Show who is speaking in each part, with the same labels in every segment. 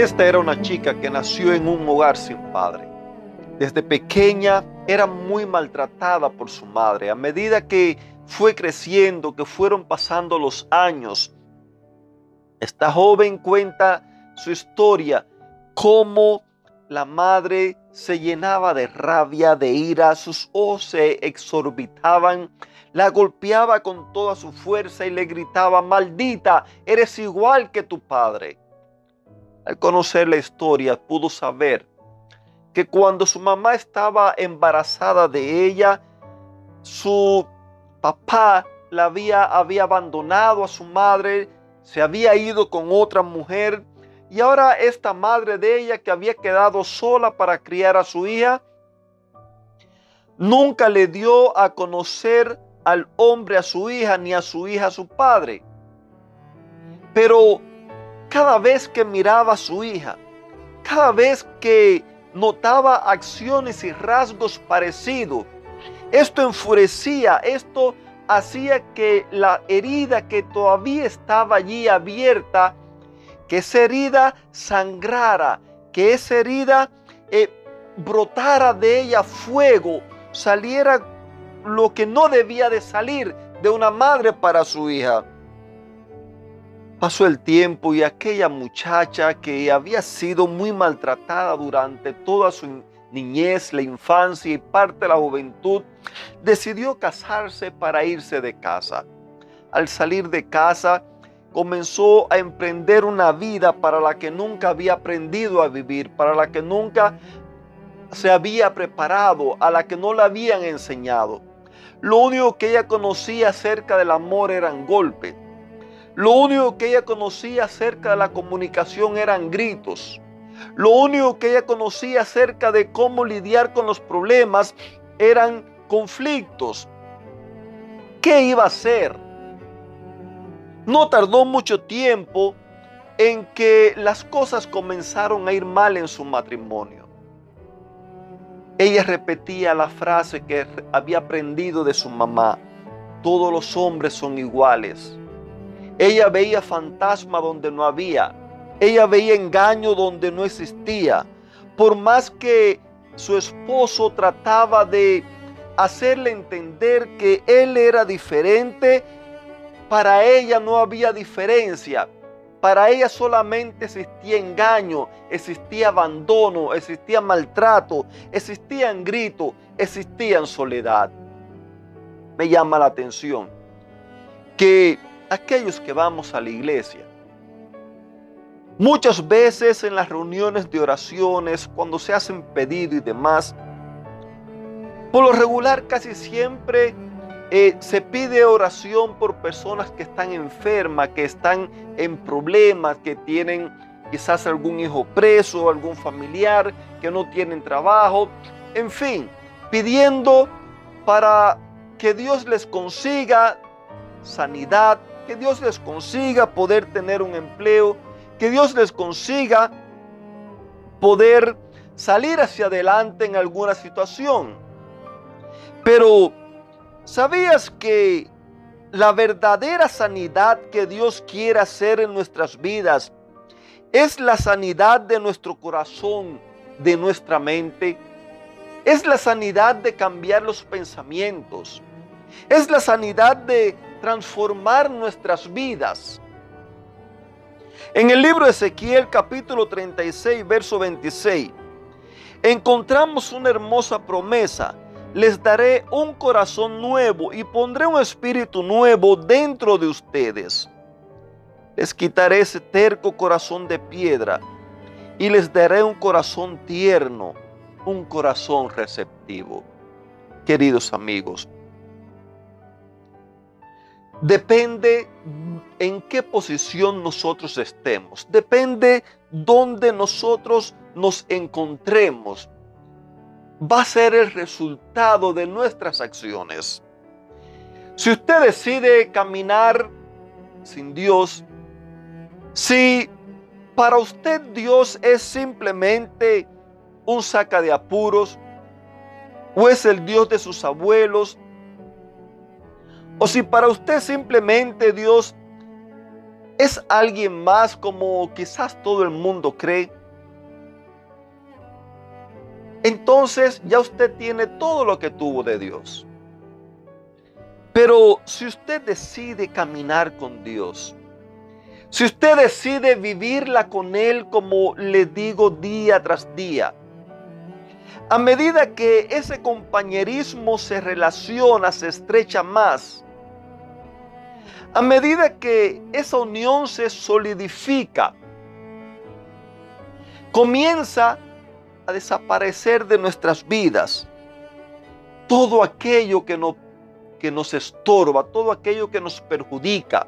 Speaker 1: Esta era una chica que nació en un hogar sin padre. Desde pequeña era muy maltratada por su madre. A medida que fue creciendo, que fueron pasando los años, esta joven cuenta su historia, cómo la madre se llenaba de rabia, de ira, sus ojos se exorbitaban, la golpeaba con toda su fuerza y le gritaba, maldita, eres igual que tu padre. Al conocer la historia pudo saber que cuando su mamá estaba embarazada de ella, su papá la había, había abandonado a su madre, se había ido con otra mujer y ahora esta madre de ella que había quedado sola para criar a su hija, nunca le dio a conocer al hombre a su hija ni a su hija a su padre. Pero cada vez que miraba a su hija, cada vez que notaba acciones y rasgos parecidos, esto enfurecía, esto hacía que la herida que todavía estaba allí abierta, que esa herida sangrara, que esa herida eh, brotara de ella fuego, saliera lo que no debía de salir de una madre para su hija. Pasó el tiempo y aquella muchacha que había sido muy maltratada durante toda su niñez, la infancia y parte de la juventud, decidió casarse para irse de casa. Al salir de casa, comenzó a emprender una vida para la que nunca había aprendido a vivir, para la que nunca se había preparado, a la que no le habían enseñado. Lo único que ella conocía acerca del amor eran golpes lo único que ella conocía acerca de la comunicación eran gritos. Lo único que ella conocía acerca de cómo lidiar con los problemas eran conflictos. ¿Qué iba a hacer? No tardó mucho tiempo en que las cosas comenzaron a ir mal en su matrimonio. Ella repetía la frase que había aprendido de su mamá. Todos los hombres son iguales. Ella veía fantasma donde no había. Ella veía engaño donde no existía. Por más que su esposo trataba de hacerle entender que él era diferente, para ella no había diferencia. Para ella solamente existía engaño, existía abandono, existía maltrato, existían gritos, existía soledad. Me llama la atención que aquellos que vamos a la iglesia. Muchas veces en las reuniones de oraciones, cuando se hacen pedido y demás, por lo regular casi siempre eh, se pide oración por personas que están enfermas, que están en problemas, que tienen quizás algún hijo preso, algún familiar, que no tienen trabajo, en fin, pidiendo para que Dios les consiga sanidad, que Dios les consiga poder tener un empleo, que Dios les consiga poder salir hacia adelante en alguna situación. Pero, ¿sabías que la verdadera sanidad que Dios quiere hacer en nuestras vidas es la sanidad de nuestro corazón, de nuestra mente? Es la sanidad de cambiar los pensamientos. Es la sanidad de transformar nuestras vidas. En el libro de Ezequiel capítulo 36, verso 26, encontramos una hermosa promesa. Les daré un corazón nuevo y pondré un espíritu nuevo dentro de ustedes. Les quitaré ese terco corazón de piedra y les daré un corazón tierno, un corazón receptivo. Queridos amigos, depende en qué posición nosotros estemos, depende dónde nosotros nos encontremos, va a ser el resultado de nuestras acciones. Si usted decide caminar sin Dios, si para usted Dios es simplemente un saca de apuros, o es el Dios de sus abuelos, o si para usted simplemente Dios es alguien más como quizás todo el mundo cree, entonces ya usted tiene todo lo que tuvo de Dios. Pero si usted decide caminar con Dios, si usted decide vivirla con Él como le digo día tras día, a medida que ese compañerismo se relaciona, se estrecha más, a medida que esa unión se solidifica, comienza a desaparecer de nuestras vidas todo aquello que, no, nos estorba, todo aquello que nos perjudica.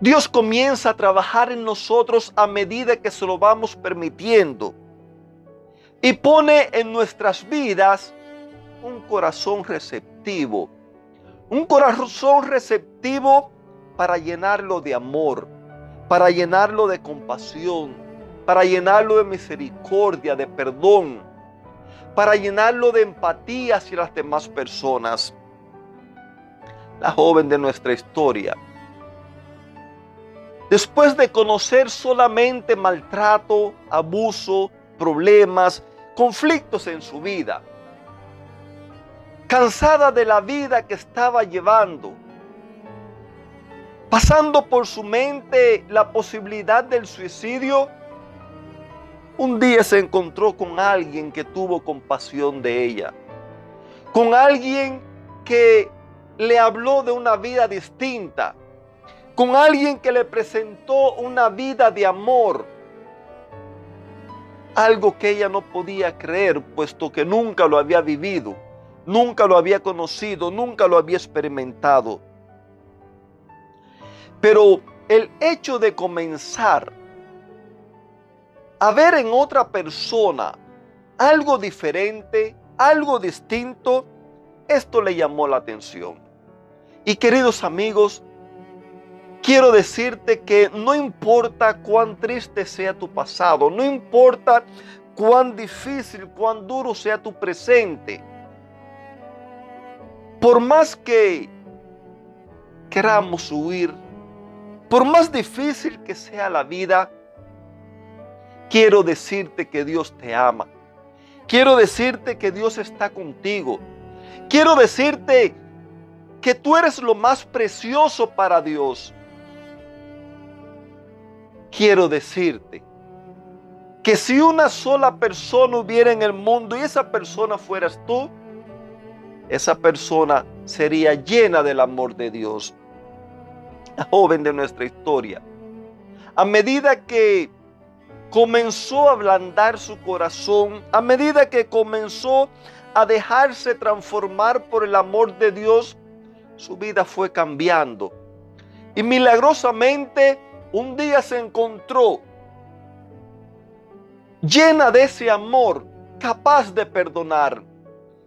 Speaker 1: Dios comienza a trabajar en nosotros a medida que se lo vamos permitiendo y pone en nuestras vidas un corazón receptivo. Un corazón receptivo para llenarlo de amor, para llenarlo de compasión, para llenarlo de misericordia, de perdón, para llenarlo de empatía hacia las demás personas. La joven de nuestra historia, después de conocer solamente maltrato, abuso, problemas, conflictos en su vida, cansada de la vida que estaba llevando, pasando por su mente la posibilidad del suicidio, un día se encontró con alguien que tuvo compasión de ella, con alguien que le habló de una vida distinta, con alguien que le presentó una vida de amor, algo que ella no podía creer, puesto que nunca lo había vivido nunca lo había conocido, nunca lo había experimentado. Pero el hecho de comenzar a ver en otra persona algo diferente, algo distinto, esto le llamó la atención. Y queridos amigos, quiero decirte que no importa cuán triste sea tu pasado, no importa cuán difícil, cuán duro sea tu presente, por más que queramos huir, por más difícil que sea la vida, quiero decirte que Dios te ama. Quiero decirte que Dios está contigo. Quiero decirte que tú eres lo más precioso para Dios. Quiero decirte que si una sola persona hubiera en el mundo y esa persona fueras tú, esa persona sería llena del amor de Dios. La joven de nuestra historia. A medida que comenzó a ablandar su corazón, a medida que comenzó a dejarse transformar por el amor de Dios, su vida fue cambiando. Y milagrosamente un día se encontró llena de ese amor, capaz de perdonar,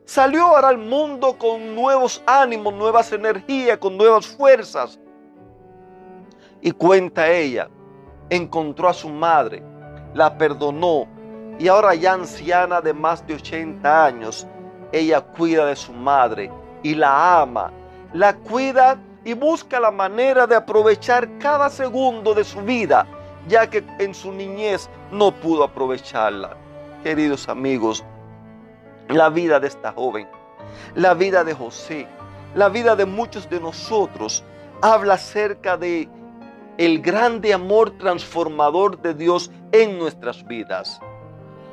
Speaker 1: Salió ahora al mundo con nuevos ánimos, nuevas energías, con nuevas fuerzas. Y cuenta ella, encontró a su madre, la perdonó y ahora ya anciana de más de 80 años, ella cuida de su madre y la ama, la cuida y busca la manera de aprovechar cada segundo de su vida, ya que en su niñez no pudo aprovecharla. Queridos amigos, la vida de esta joven, la vida de José, la vida de muchos de nosotros habla acerca de el grande amor transformador de Dios en nuestras vidas.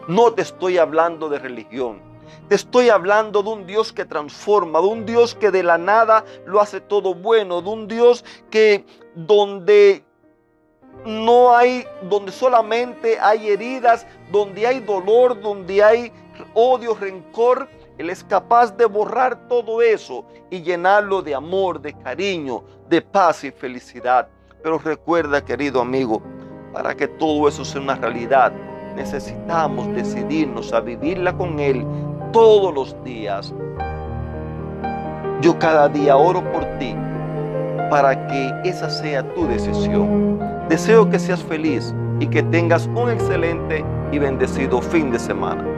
Speaker 1: No te estoy hablando de religión. Te estoy hablando de un Dios que transforma, de un Dios que de la nada lo hace todo bueno, de un Dios que donde no hay, donde solamente hay heridas, donde hay dolor, donde hay odio, rencor, Él es capaz de borrar todo eso y llenarlo de amor, de cariño, de paz y felicidad. Pero recuerda, querido amigo, para que todo eso sea una realidad, necesitamos decidirnos a vivirla con Él todos los días. Yo cada día oro por ti para que esa sea tu decisión. Deseo que seas feliz y que tengas un excelente y bendecido fin de semana.